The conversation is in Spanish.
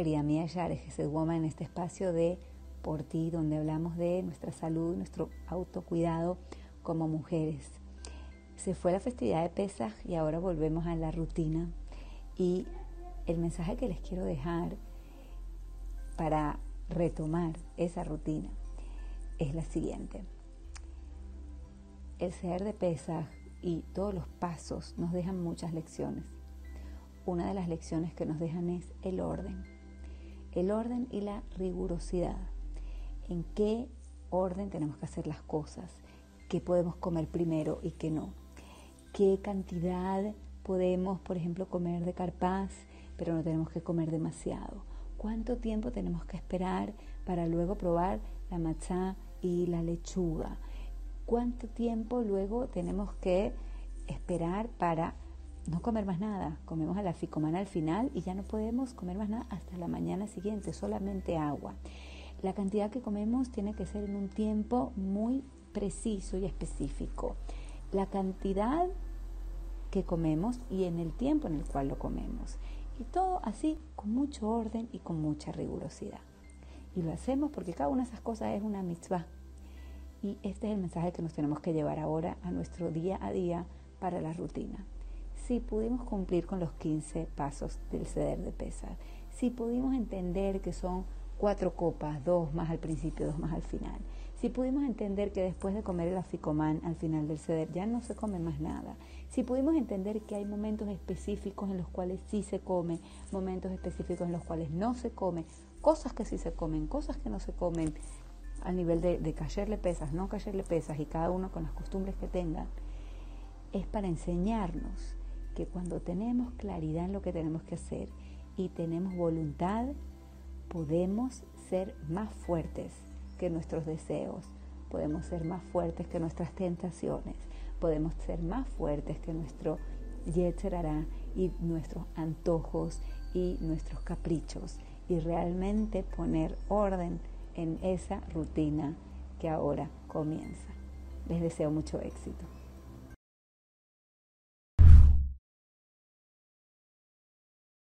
querida mía Yares, Gesed Woman, en este espacio de Por Ti, donde hablamos de nuestra salud, nuestro autocuidado como mujeres. Se fue la festividad de Pesaj y ahora volvemos a la rutina. Y el mensaje que les quiero dejar para retomar esa rutina es la siguiente. El ser de Pesaj y todos los pasos nos dejan muchas lecciones. Una de las lecciones que nos dejan es el orden. El orden y la rigurosidad. En qué orden tenemos que hacer las cosas, qué podemos comer primero y qué no. Qué cantidad podemos, por ejemplo, comer de carpaz, pero no tenemos que comer demasiado. ¿Cuánto tiempo tenemos que esperar para luego probar la matzá y la lechuga? ¿Cuánto tiempo luego tenemos que esperar para no comer más nada? Comemos a la ficomana al final y ya no podemos comer más nada hasta la mañana siguiente, solamente agua. La cantidad que comemos tiene que ser en un tiempo muy preciso y específico. La cantidad que comemos y en el tiempo en el cual lo comemos. Y todo así con mucho orden y con mucha rigurosidad. Y lo hacemos porque cada una de esas cosas es una mitzvah. Y este es el mensaje que nos tenemos que llevar ahora a nuestro día a día para la rutina. Si pudimos cumplir con los 15 pasos del ceder de pesar, si pudimos entender que son cuatro copas, dos más al principio, dos más al final, si pudimos entender que después de comer el aficomán al final del ceder ya no se come más nada. Si pudimos entender que hay momentos específicos en los cuales sí se come, momentos específicos en los cuales no se come, cosas que sí se comen, cosas que no se comen a nivel de, de callarle pesas, no callarle pesas y cada uno con las costumbres que tenga, es para enseñarnos que cuando tenemos claridad en lo que tenemos que hacer y tenemos voluntad, podemos ser más fuertes que nuestros deseos, podemos ser más fuertes que nuestras tentaciones, podemos ser más fuertes que nuestro yetzerará y nuestros antojos y nuestros caprichos y realmente poner orden en esa rutina que ahora comienza. Les deseo mucho éxito.